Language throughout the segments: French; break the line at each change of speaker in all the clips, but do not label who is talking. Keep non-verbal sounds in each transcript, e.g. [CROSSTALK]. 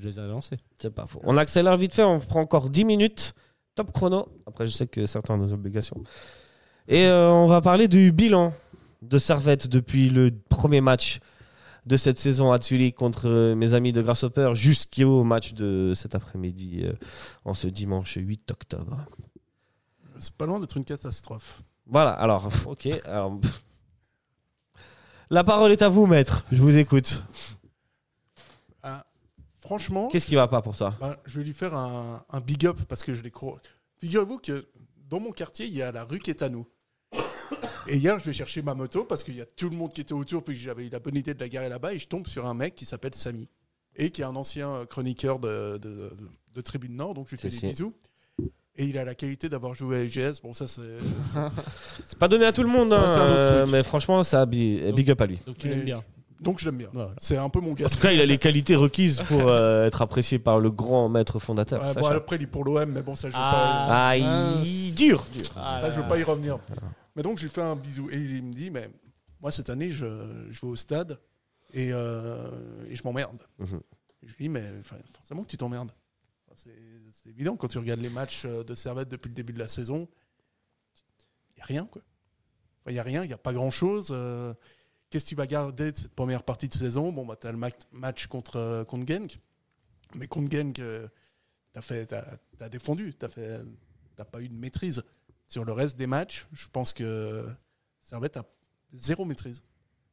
Je les ai lancés.
C'est pas faux. On accélère vite fait, on prend encore 10 minutes. Top chrono. Après, je sais que certains ont des obligations. Et euh, on va parler du bilan de Servette depuis le premier match de cette saison à Zurich contre euh, mes amis de Grasshopper jusqu'au match de cet après-midi euh, en ce dimanche 8 octobre.
C'est pas loin d'être une catastrophe.
Voilà, alors, ok. alors- La parole est à vous, maître. Je vous écoute.
Franchement,
Qu'est-ce qui va pas pour toi
ben, je vais lui faire un, un big up parce que je l'ai cro... Figurez-vous que dans mon quartier, il y a la rue qui est à nous. Et hier, je vais chercher ma moto parce qu'il y a tout le monde qui était autour, puis j'avais eu la bonne idée de la garer là-bas, et je tombe sur un mec qui s'appelle Samy, et qui est un ancien chroniqueur de, de, de Tribune Nord, donc je lui fais des
si.
bisous. Et il a la qualité d'avoir joué à EGS, bon ça c'est... [LAUGHS]
C'est pas donné à tout le monde,
Ça,
hein,
c'est un autre truc.
mais franchement, ça big, big up à lui.
Donc tu l'aimes bien.
Donc je l'aime bien.
Voilà.
C'est un peu mon gars.
En tout cas, il a les qualités requises pour euh, [LAUGHS] être apprécié par le grand maître fondateur.
Ouais,
Sacha.
bon, après, il est pour l'OM, mais bon, ça, je veux
Ah.
pas...
Ah, il... Dur, dur.
Ah,
Ça, je veux pas y revenir. Mais donc, je lui fais un bisou. Et il me dit, mais moi, cette année, je, je vais au stade et, euh, et je m'emmerde.
Mhm.
Je lui dis, mais forcément que tu t'emmerdes. C'est évident, quand tu regardes les matchs euh, de Servette depuis le début de la saison, il n'y a rien, quoi. Il n'y a rien, il n'y a pas grand-chose. euh, Qu'est-ce que tu vas garder de cette première partie de saison? Bon, bah, tu as le ma- match contre, euh, contre Genk. Mais contre Genk, tu as, défendu. Tu n'as pas eu de maîtrise. Sur le reste des matchs, je pense que Servette a zéro maîtrise.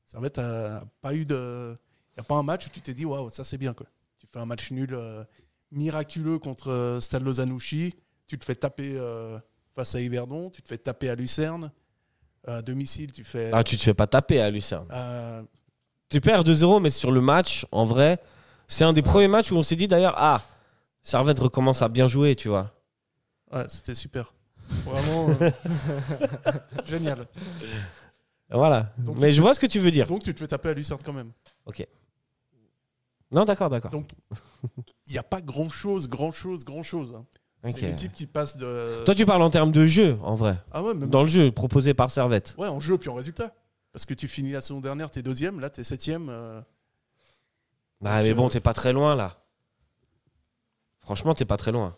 Servette a pas eu de. Il n'y a pas un match où tu t'es dit, waouh, ça c'est bien. Quoi. Tu fais un match nul euh, miraculeux contre euh, Stade Lozanouchi, tu te fais taper euh, face à Yverdon, tu te fais taper à Lucerne. À domicile, tu fais.
Ah, tu te fais pas taper à Lucerne.
euh,
Tu perds 2-0, mais sur le match, en vrai, c'est un des premiers matchs où on s'est dit d'ailleurs, ah, Servette recommence à bien jouer, tu vois.
ouais, c'était super. Vraiment euh, [LAUGHS] génial.
Voilà.
Donc,
mais je vois ce que tu veux dire.
Donc tu te fais taper à Lucerne quand même.
Non, d'accord, d'accord.
Donc il n'y a pas grand chose, grand chose, grand chose. hein. C'est qui passe de.
Toi, tu parles en termes de jeu, en vrai.
Ah ouais, même
Dans le jeu proposé par Servette.
Ouais, en jeu puis en résultat. Parce que tu finis la saison dernière, t'es deuxième, là t'es septième. euh,
Ah, mais bon, t'es pas très loin, là. Franchement, t'es pas très loin.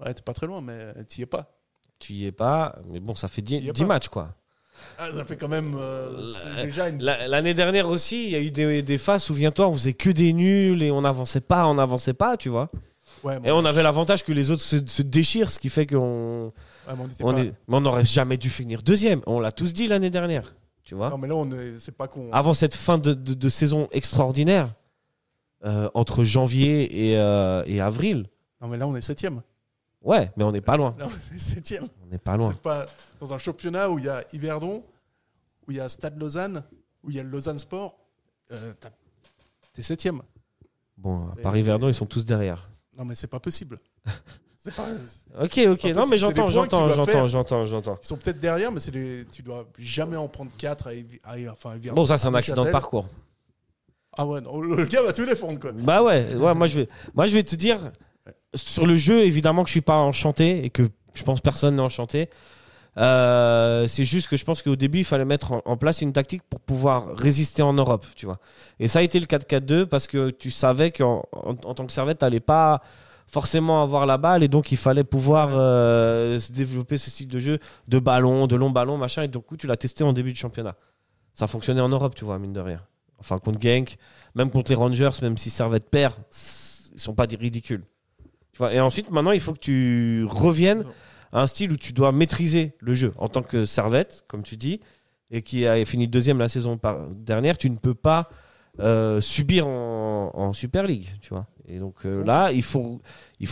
Ouais, t'es pas très loin, mais t'y es pas.
Tu y es pas, mais bon, ça fait 10,
y es
10
pas.
matchs, quoi.
Ah, ça fait quand même. euh,
La-
une.
L'année dernière aussi, il y a eu des, des phases, souviens-toi, on faisait que des nuls et on n'avançait pas, on n'avançait pas, tu vois.
Ouais, mais
Et on avait l'avantage que les autres se, se déchirent, ce qui fait qu'on
ouais, mais on pas-
est- n'aurait jamais dû finir deuxième. On l'a tous dit l'année dernière, tu vois.
Non, mais là, on est... c'est pas qu'on.
Avant cette fin de, de- de saison extraordinaire, euh, entre janvier et, euh, et avril,
Non, mais là, on est septième.
ouais, mais on n'est pas loin.
Là, on est septième.
On n'est pas loin.
C'est pas dans un championnat où il y a Yverdon, où il y a Stade Lausanne, où il y a le Lausanne Sport. euh, T'es septième.
Bon, à Paris-Verdon, ils sont tous derrière.
Non, mais c'est pas possible. [LAUGHS] C'est pas...
Ok, ok,
pas
non, mais
des
j'entends, j'entends, j'entends, j'entends, j'entends.
Ils sont peut-être derrière, mais c'est les... tu dois jamais en prendre quatre à, Yv- à- enfin, à Yverdon.
Bon, ça, c'est un accident de parcours.
Ah ouais, non, le gars va tout défendre, quoi.
Bah ouais, ouais moi, je vais, moi je vais te dire, sur le jeu, évidemment que je suis pas enchanté et que je pense personne n'est enchanté. Euh, c'est juste que je pense qu'au début, il fallait mettre en, en place une tactique pour pouvoir résister en Europe, tu vois. Et ça a été le 4-4-2 parce que tu savais qu'en en, en tant que servette, t'allais pas forcément avoir la balle et donc il fallait pouvoir euh, se développer ce style de jeu de ballon, de long ballon, machin. Et du coup, tu l'as testé en début de championnat. Ça fonctionnait en Europe, tu vois, mine de rien. Enfin, contre Genk, même contre les Rangers, même si Servette perd, ils sont pas des ridicules. Tu vois et ensuite, maintenant, il faut que tu reviennes un style où tu dois maîtriser le jeu. En tant que Servette, comme tu dis, et qui a fini deuxième la saison dernière, tu ne peux pas euh, subir en, Super League, tu vois. Et donc euh, là, il faut,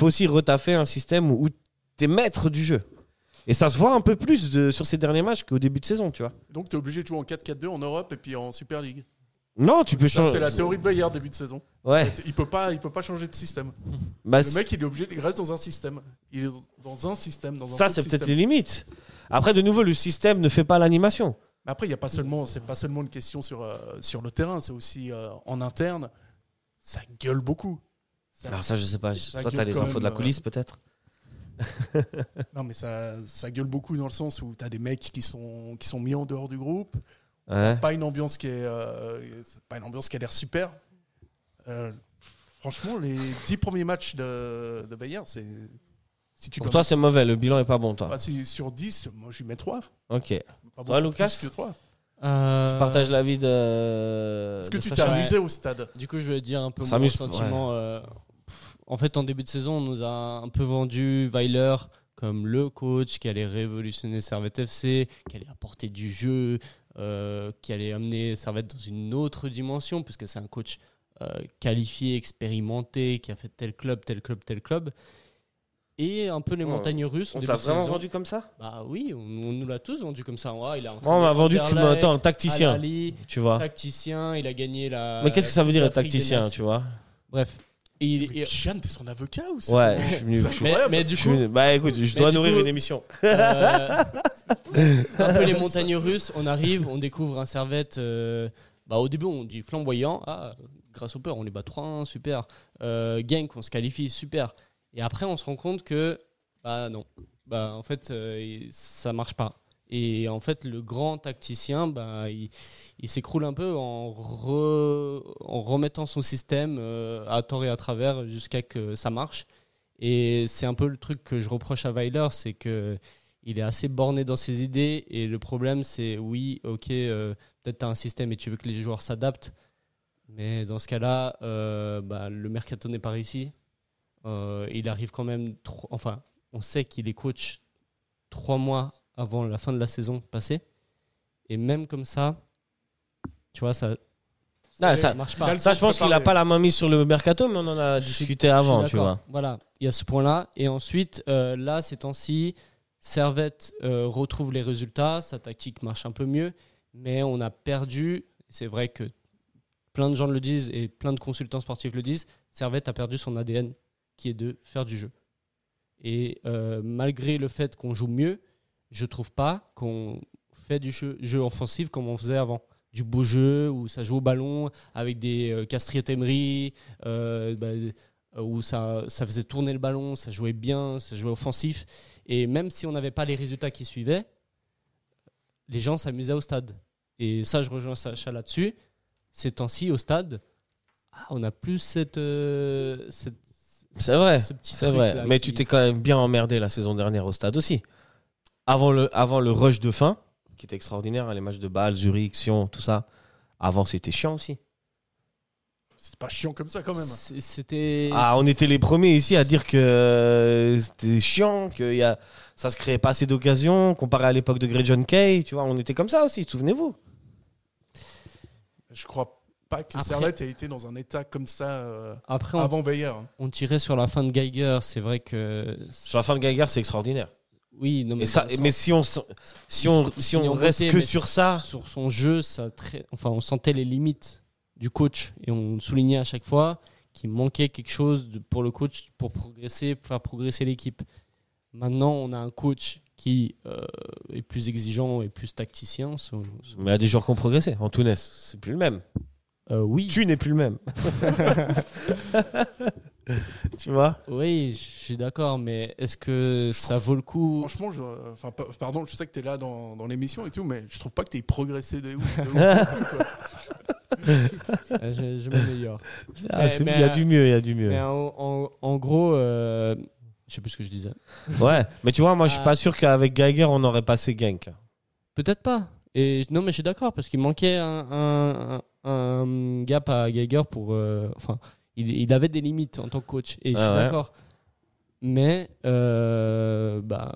aussi retaffer un système où, tu es maître du jeu. Et ça se voit un peu plus sur ces derniers matchs qu'au début de saison, tu vois.
Donc, t'es obligé de jouer en 4-4-2 en Europe et puis en Super League.
Non, tu peux
Ça,
changer.
c'est la théorie de Bayer début de saison.
Ouais.
Il peut pas, il peut pas changer de système.
Bah,
Le mec, il est obligé, il reste dans un système. Il est dans un système, dans un
ça, c'est peut-être les limites. Après, de nouveau, le système ne fait pas l'animation.
Après, il y a pas seulement, c'est pas seulement une question sur euh, sur le terrain, c'est aussi euh, en interne. Ça gueule beaucoup. Ça-
Alors ça, je sais pas. Toi, t'as les infos de la coulisse, peut-être
Non, mais ça, ça gueule beaucoup dans le sens où tu as des mecs qui sont, qui sont mis en dehors du groupe.
Ouais.
Pas une ambiance qui est, euh, c'est pas une ambiance qui a l'air super. Euh, Franchement, les 10 premiers matchs de, de Bayern, c'est. Si tu
Pour toi, c'est mauvais. Le bilan est pas bon, toi.
bah, si sur 10, moi je lui mets 3.
Ok.
Pas
Toi, Lucas
plus que 3.
Euh,
Je partage l'avis de.
Est-ce que
de
tu t'es amusé au stade
Du coup, je vais dire un peu
Ça
mon sentiment. euh, pff, en fait, en début de saison, on nous a un peu vendu Weiler comme le coach qui allait révolutionner Servette FC, qui allait apporter du jeu, euh, qui allait amener Servette dans une autre dimension, puisque c'est un coach euh, qualifié, expérimenté, qui a fait tel club, tel club, tel club. Et un peu les
Oh,
montagnes russes.
On t'a vraiment
saison.
vendu comme ça?
Bah oui, on, on nous l'a tous vendu comme ça. Ouais, il a
on m'a vendu comme attends, un tacticien. Tu vois.
tacticien, il a gagné la.
Mais qu'est-ce que ça veut dire être tacticien, tu vois?
Bref. Et il-
Mais t'es son avocat ou c'est
Ouais, je suis venu.
C'est
je suis-
mais, du coup,
venu- Bah écoute, je dois nourrir
coup-
une émission.
euh, [LAUGHS] un peu les montagnes russes, on arrive, on découvre un servette. euh, bah, au début, on dit flamboyant. Ah, grâce au peur, on les bat 3-1, super. Euh, Genk, on se qualifie, super. Et après, on se rend compte que, bah non, bah en fait, euh, ça marche pas. Et en fait, le grand tacticien, bah, il, s'écroule un peu en, re- en remettant son système euh, à tort et à travers jusqu'à que ça marche. Et c'est un peu le truc que je reproche à Weiler, c'est que il est assez borné dans ses idées. Et le problème, c'est oui, ok, euh, peut-être tu as un système et tu veux que les joueurs s'adaptent. Mais dans ce cas-là, euh, bah, le mercato n'est pas réussi. Il arrive quand même. enfin, on sait qu'il est coach trois mois avant la fin de la saison passée. Et même comme ça, tu vois, ça
C'est-
ça-
marche pas.
Ça, je pense qu'il a
préparer.
pas la main mise sur le mercato, mais on en a discuté avant, tu vois.
Voilà, il y a ce point-là. Et ensuite, euh, là, ces temps-ci, Servette euh, retrouve les résultats, sa tactique marche un peu mieux, mais on a perdu. C'est vrai que plein de gens le disent et plein de consultants sportifs le disent. Servette a perdu son ADN, qui est de faire du jeu. Et euh, malgré le fait qu'on joue mieux, je trouve pas qu'on fait du jeu, jeu offensif comme on faisait avant. Du beau jeu où ça joue au ballon avec des euh, Castriot Emery, euh, bah, euh, où ça, ça faisait tourner le ballon, ça jouait bien, ça jouait offensif. Et même si on n'avait pas les résultats qui suivaient, les gens s'amusaient au stade. Et ça, je rejoins Sacha là-dessus. Ces temps-ci, au stade, ah, on n'a plus cette. euh, cette-
C'est vrai,
ce petit
c'est
truc
vrai.
là
Mais
qui-
tu t'es quand même bien emmerdé la saison dernière au stade aussi. Avant le, avant le rush de fin, qui était extraordinaire, hein, les matchs de Bâle, Zurich, Sion, tout ça. Avant, c'était chiant aussi.
C'est pas chiant comme ça quand même.
C'était.
Ah, on était les premiers ici à dire que euh, c'était chiant, que y a, ça se créait pas assez d'occasions, comparé à l'époque de Grey John Kay, tu vois, on était comme ça aussi, souvenez-vous.
Je crois pas que
Après-
Servette ait été dans un état comme ça euh,
Après,
avant Bayer. hein.
on tirait sur la fin de Geiger. C'est vrai que.
Sur la fin de Geiger, c'est extraordinaire.
Oui, non, mais
Et ça, si on, si si reste que sur ça,
sur son jeu, ça très, enfin, on sentait les limites du coach et on soulignait à chaque fois qu'il manquait quelque chose de- pour le coach pour progresser, pour faire progresser l'équipe. Maintenant, on a un coach qui euh, est plus exigeant et plus tacticien.
mais il y a des joueurs qui ont progressé. Antunes, c'est plus le même.
Euh, oui,
Tu n'es plus le même. [LAUGHS] [LAUGHS] tu vois?
Oui, je suis d'accord, mais est-ce que ça vaut le coup?
Franchement, je, enfin, pa- pardon, je sais que tu es là dans, dans l'émission et tout, mais je trouve pas que tu aies progressé de ouf. de.
Euh, [LAUGHS] Je, je m'améliore.
Ah, Il y a du mieux, il y a du mieux.
Mais en, en- en gros, euh, je sais plus ce que je disais.
Ouais, mais tu vois, moi, je suis
Ah.
pas sûr qu'avec Geiger, on aurait passé Genk.
Peut-être pas. Et non, mais je suis d'accord parce qu'il manquait un, un, un- un gap à Geiger pour. euh, enfin, il, il avait des limites en tant que coach et je suis
Ah ouais.
d'accord. Mais euh, bah,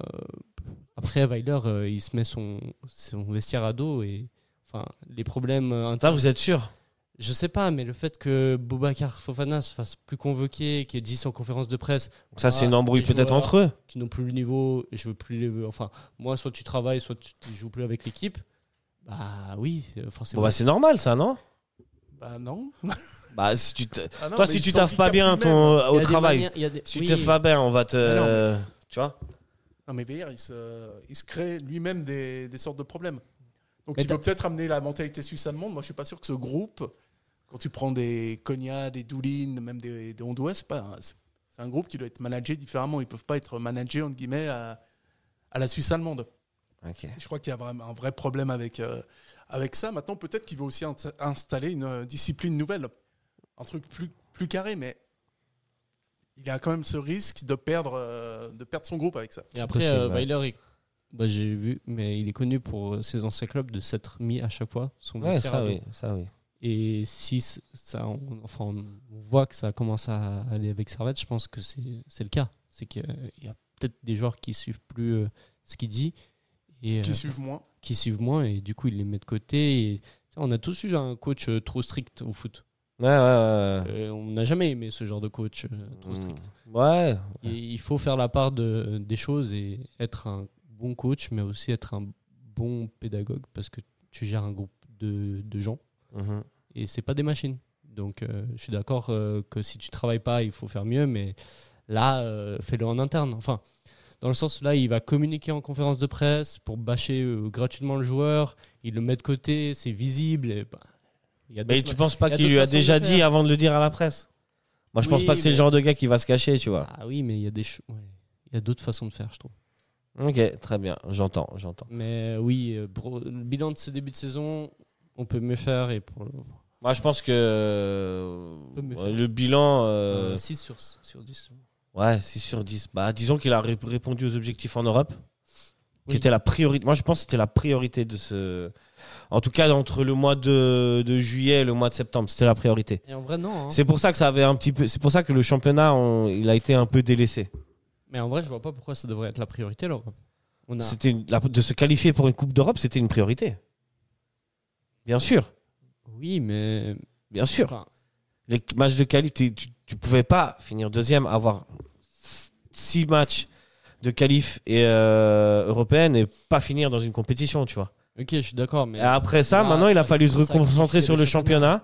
après, Weiler, euh, il se met son, son vestiaire à dos et enfin les problèmes. euh, internes-
vous êtes sûr?
Je sais pas, mais le fait que Boubacar Fofana se fasse plus convoquer, qu'il ait dit en conférence de presse,
Ça, c'est
Ah,
une embrouille
les
peut-être entre eux.
qui n'ont plus le niveau, et je veux plus les. Enfin, moi, soit tu travailles, soit tu ne joues plus avec l'équipe. Bah oui, forcément.
Bon, bah, c'est normal, ça, non?
Bah non. [LAUGHS]
Bah, si tu te-
Ah non,
Toi,
mais
si
il
tu
s'en
taffes pas bien
lui-même.
ton,
Il y
au
a des
travail,
manières- il y a des-
si tu
oui.
taffes pas bien, on va te.
Mais non,
Tu vois
Non, mais Bayer, il se, il se crée lui-même des, des sortes de problèmes. Donc
Mais
il
t'as-
veut peut-être amener la mentalité suisse-allemande. Moi, je suis pas sûr que ce groupe, quand tu prends des Konya, des Doulin, même des, des Hondouais, c'est pas. un- C'est c'est un groupe qui doit être managé différemment. Ils peuvent pas être managés entre guillemets à, à la Suisse allemande. Je crois qu'il y a vraiment un vrai problème avec, euh, avec ça. Maintenant, peut-être qu'il veut aussi ins- installer une euh, discipline nouvelle. Un truc plus, plus carré, mais il a quand même ce risque de perdre, euh, de perdre son groupe avec ça.
Et après, euh,
ouais.
Weiler, il- bah, j'ai vu, mais il est connu pour ses anciens clubs de s'être mis à chaque fois son
Ouais, ça oui, ça oui.
Et si ça, on, enfin, on voit que ça commence à aller avec Servette, je pense que c'est c'est le cas. C'est qu'il y a peut-être des joueurs qui suivent plus euh, ce qu'il dit et
Qui
euh,
suivent moins.
qui suivent moins et du coup il les met de côté. Et, on a tous eu un coach euh, trop strict au foot.
Ouais, ouais, ouais.
Euh, on n'a jamais aimé ce genre de coach euh, trop
Mm.
strict.
Ouais.
Et il faut faire la part de, des choses et être un bon coach, mais aussi être un bon pédagogue parce que tu gères un groupe de, de gens
Mhm.
et c'est pas des machines. Donc euh, je suis d'accord euh, que si tu travailles pas, il faut faire mieux, mais là, euh, fais-le en interne. Enfin, dans le sens là, il va communiquer en conférence de presse pour bâcher euh, gratuitement le joueur, il le met de côté, c'est visible. Et, bah, il y a
Mais tu penses pas qu'il lui a déjà dit avant de le dire à la presse? Moi, je pense
Oui,
pas que c'est le genre de gars qui va se cacher, tu vois.
Ah oui, mais il y a des ouais. il y a d'autres façons de faire, je trouve.
Ok, très bien. J'entends, j'entends.
Mais euh, oui, euh, bro- le bilan de ce début de saison, on peut mieux faire et pour le-
Moi, je pense que le bilan, euh,
6 sur, sur 10.
Ouais, 6 sur 10. Bah, disons qu'il a ré- répondu aux objectifs en Europe,
Oui.
qui était la priorité. Moi, je pense que c'était la priorité de ce. En tout cas, entre le mois de, de juillet et le mois de septembre, c'était la priorité.
Et en vrai, non. hein.
C'est pour ça que ça avait un petit peu. C'est pour ça que le championnat, on- il a été un peu délaissé.
Mais en vrai, je vois pas pourquoi ça devrait être la priorité, l'Europe. A...
C'était une- la- de se qualifier pour une Coupe d'Europe, c'était une priorité. Bien sûr,
Oui, mais.
bien sûr.
Enfin,
Les matchs de qualif, tu, tu, tu pouvais pas finir deuxième, avoir six matchs de qualif et euh, européenne et pas finir dans une compétition, tu vois.
ok, je suis d'accord, mais.
Et après ça, maintenant, il a fallu se reconcentrer sur
le
championnat.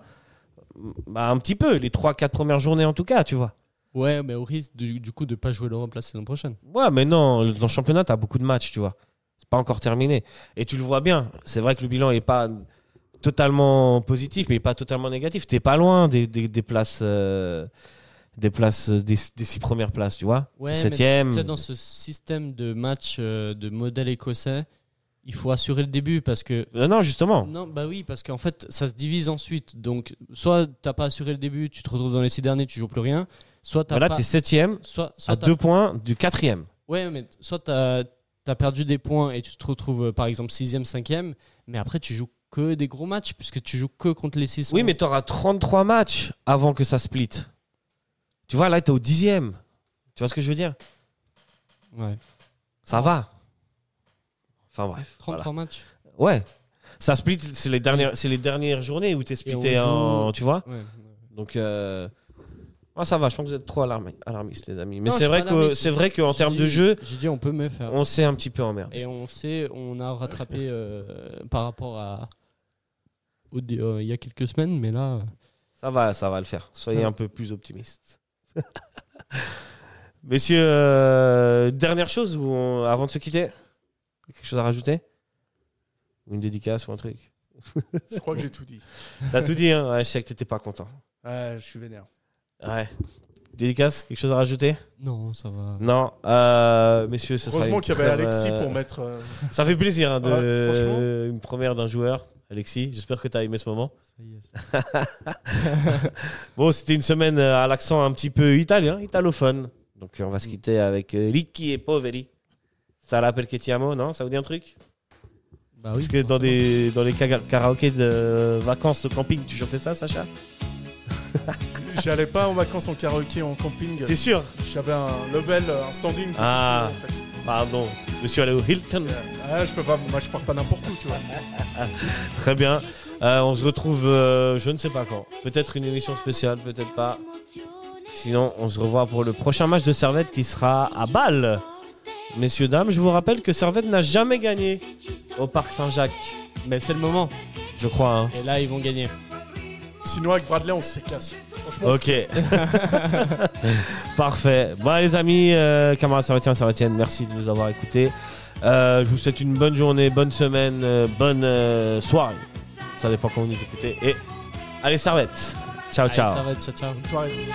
Bah, un petit peu, les 3-4 premières journées en tout cas, tu vois.
Ouais, mais au risque du, du coup de pas jouer l'Europe la saison prochaine.
Ouais, mais non, dans le championnat, tu as beaucoup de matchs, tu vois. C'est pas encore terminé. Et tu le vois bien. C'est vrai que le bilan est pas totalement positif, mais pas totalement négatif. T'es pas loin des, des, des places, euh, des places, euh, des, des six premières places, tu vois.
Ouais,
17ème.
Tu sais, dans ce système de match euh, de modèle écossais, il faut assurer le début parce que.
Euh, non, justement.
Non, bah oui, parce qu'en fait, ça se divise ensuite. Donc, soit t'as pas assuré le début, tu te retrouves dans les six derniers, tu joues plus rien. Soit
Mais là,
pas.
t'es septième
Soit,
à
soit
deux points du quatrième.
Ouais, mais soit t'as as perdu des points et tu te retrouves par exemple 6ème, 5ème, mais après tu joues que des gros matchs puisque tu joues que contre les 6
Oui, mais tu auras 33 matchs avant que ça split. Tu vois, là, tu es au dixième. Tu vois ce que je veux dire?
Ouais.
Ça va. Enfin bref.
33 matchs.
voilà. Ouais. Ça split, c'est les dernières, c'est les dernières journées où tu es splitté en.
joue-
Tu vois?
Ouais.
Donc. Euh... ouais, ça va, je pense que vous êtes trop alarmi- alarmistes, les amis. Mais c'est vrai que c'est qu'en termes de jeu,
J'ai dit on peut mieux faire.
on s'est un petit peu emmerdé.
Et on sait, on a rattrapé euh, par rapport à. au euh, il y a quelques semaines, mais là.
Ça va, ça va le faire. Soyez
Ça-
un peu plus optimistes. [LAUGHS] Messieurs, euh, dernière chose ou on- avant de se quitter Quelque chose à rajouter? Ou une dédicace ou un truc?
Je crois que j'ai tout dit. [LAUGHS]
T'as tout dit, hein? Ouais, Je sais que t'étais pas content.
Ouais, je suis vénère.
Ouais. Dédicace Quelque chose à rajouter?
Non, ça va.
Non. Euh, messieurs, ce sera
Heureusement
une
qu'il y avait Alexis
euh,
pour mettre. euh, [LAUGHS]
Ça fait plaisir hein, de
Ouais, franchement.
une première d'un joueur. Alexis, j'espère que tu as aimé ce moment.
Ça y est, ça- [LAUGHS]
Bon, c'était une semaine euh, à l'accent un petit peu italien, italophone. Donc on va se quitter avec euh, Ricchi et Poveri. Ça l'appelle che ti amo, non? Ça vous dit un truc?
Bah oui,
Parce que dans, des, dans les kara- karaokés de vacances au camping, tu chantais ça, Sacha? [LAUGHS]
J'allais pas en vacances en karaoké en camping.
T'es sûr?
J'avais un level, un standing.
Ah.
tout, en fait.
Pardon. Monsieur allé au Hilton.
Ah, je peux pas, moi je pars pas n'importe où, tu vois. [LAUGHS]
Très bien. Euh, on se retrouve, euh, je ne sais pas quand. Peut-être une émission spéciale, peut-être pas. Sinon, on se revoit pour le prochain match de Servette qui sera à Bâle. Messieurs, dames, je vous rappelle que Servette n'a jamais gagné au Parc Saint-Jacques,
Mais c'est le moment.
je crois. hein.
Et là, ils vont gagner.
Sinon, avec Bradley, on s'éclasse. Franchement,
Ok. [LAUGHS] Parfait. Bon, les amis, euh, camarades Servetien, Servetienne, merci de nous avoir écoutés. Euh, je vous souhaite une bonne journée, bonne semaine, euh, bonne euh, soirée. Ça dépend quand vous nous écoutez. Et allez, Servette. Ciao, ciao.
ça va être ciao, ciao.
bonne soirée.